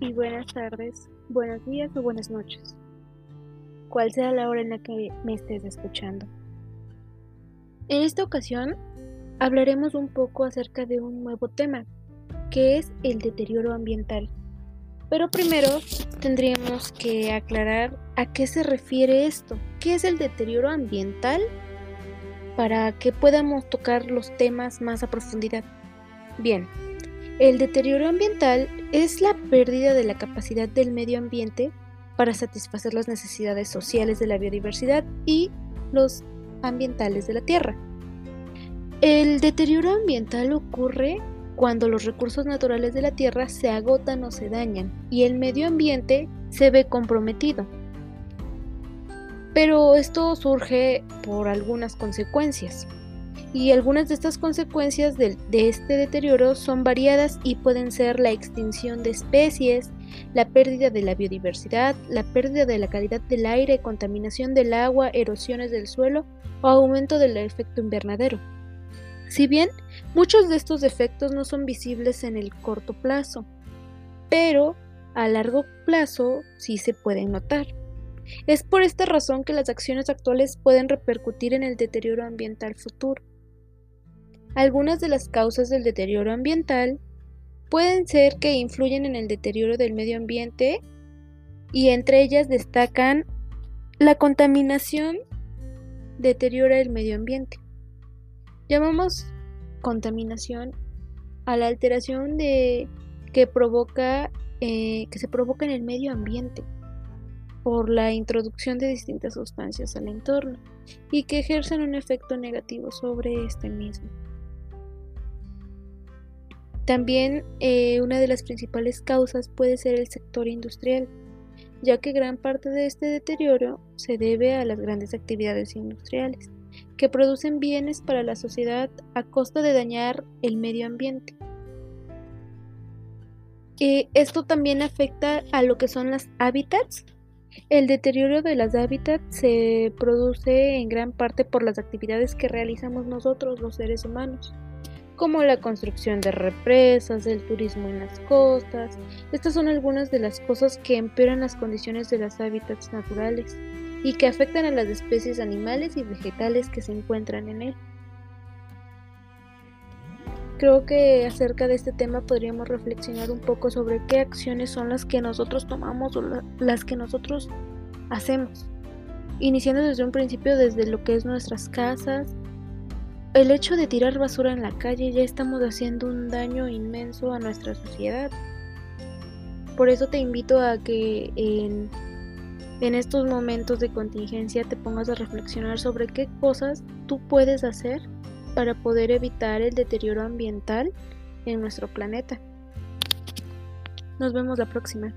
y buenas tardes, buenos días o buenas noches, cual sea la hora en la que me estés escuchando. En esta ocasión hablaremos un poco acerca de un nuevo tema, que es el deterioro ambiental. Pero primero tendríamos que aclarar a qué se refiere esto, qué es el deterioro ambiental, para que podamos tocar los temas más a profundidad. Bien, el deterioro ambiental es la pérdida de la capacidad del medio ambiente para satisfacer las necesidades sociales de la biodiversidad y los ambientales de la Tierra. El deterioro ambiental ocurre cuando los recursos naturales de la Tierra se agotan o se dañan y el medio ambiente se ve comprometido. Pero esto surge por algunas consecuencias y algunas de estas consecuencias de, este deterioro son variadas y pueden ser la extinción de especies, la pérdida de la biodiversidad, la pérdida de la calidad del aire, contaminación del agua, erosiones del suelo o aumento del efecto invernadero. Si bien muchos de estos efectos no son visibles en el corto plazo, pero a largo plazo sí se pueden notar. Es por esta razón que las acciones actuales pueden repercutir en el deterioro ambiental futuro. Algunas de las causas del deterioro ambiental pueden ser que influyen en el deterioro del medio ambiente y entre ellas destacan la contaminación deteriora el medio ambiente. Llamamos contaminación a la alteración de que provoca eh, que se provoca en el medio ambiente por la introducción de distintas sustancias al entorno y que ejercen un efecto negativo sobre este mismo. También eh, una de las principales causas puede ser el sector industrial, ya que gran parte de este deterioro se debe a las grandes actividades industriales, que producen bienes para la sociedad a costa de dañar el medio ambiente. Y esto también afecta a lo que son las hábitats. El deterioro de las hábitats se produce en gran parte por las actividades que realizamos nosotros, los seres humanos como la construcción de represas, el turismo en las costas. Estas son algunas de las cosas que empeoran las condiciones de los hábitats naturales y que afectan a las especies animales y vegetales que se encuentran en él. Creo que acerca de este tema podríamos reflexionar un poco sobre qué acciones son las que nosotros tomamos o las que nosotros hacemos, iniciando desde un principio desde lo que es nuestras casas, el hecho de tirar basura en la calle ya estamos haciendo un daño inmenso a nuestra sociedad. Por eso te invito a que en, estos momentos de contingencia te pongas a reflexionar sobre qué cosas tú puedes hacer para poder evitar el deterioro ambiental en nuestro planeta. Nos vemos la próxima.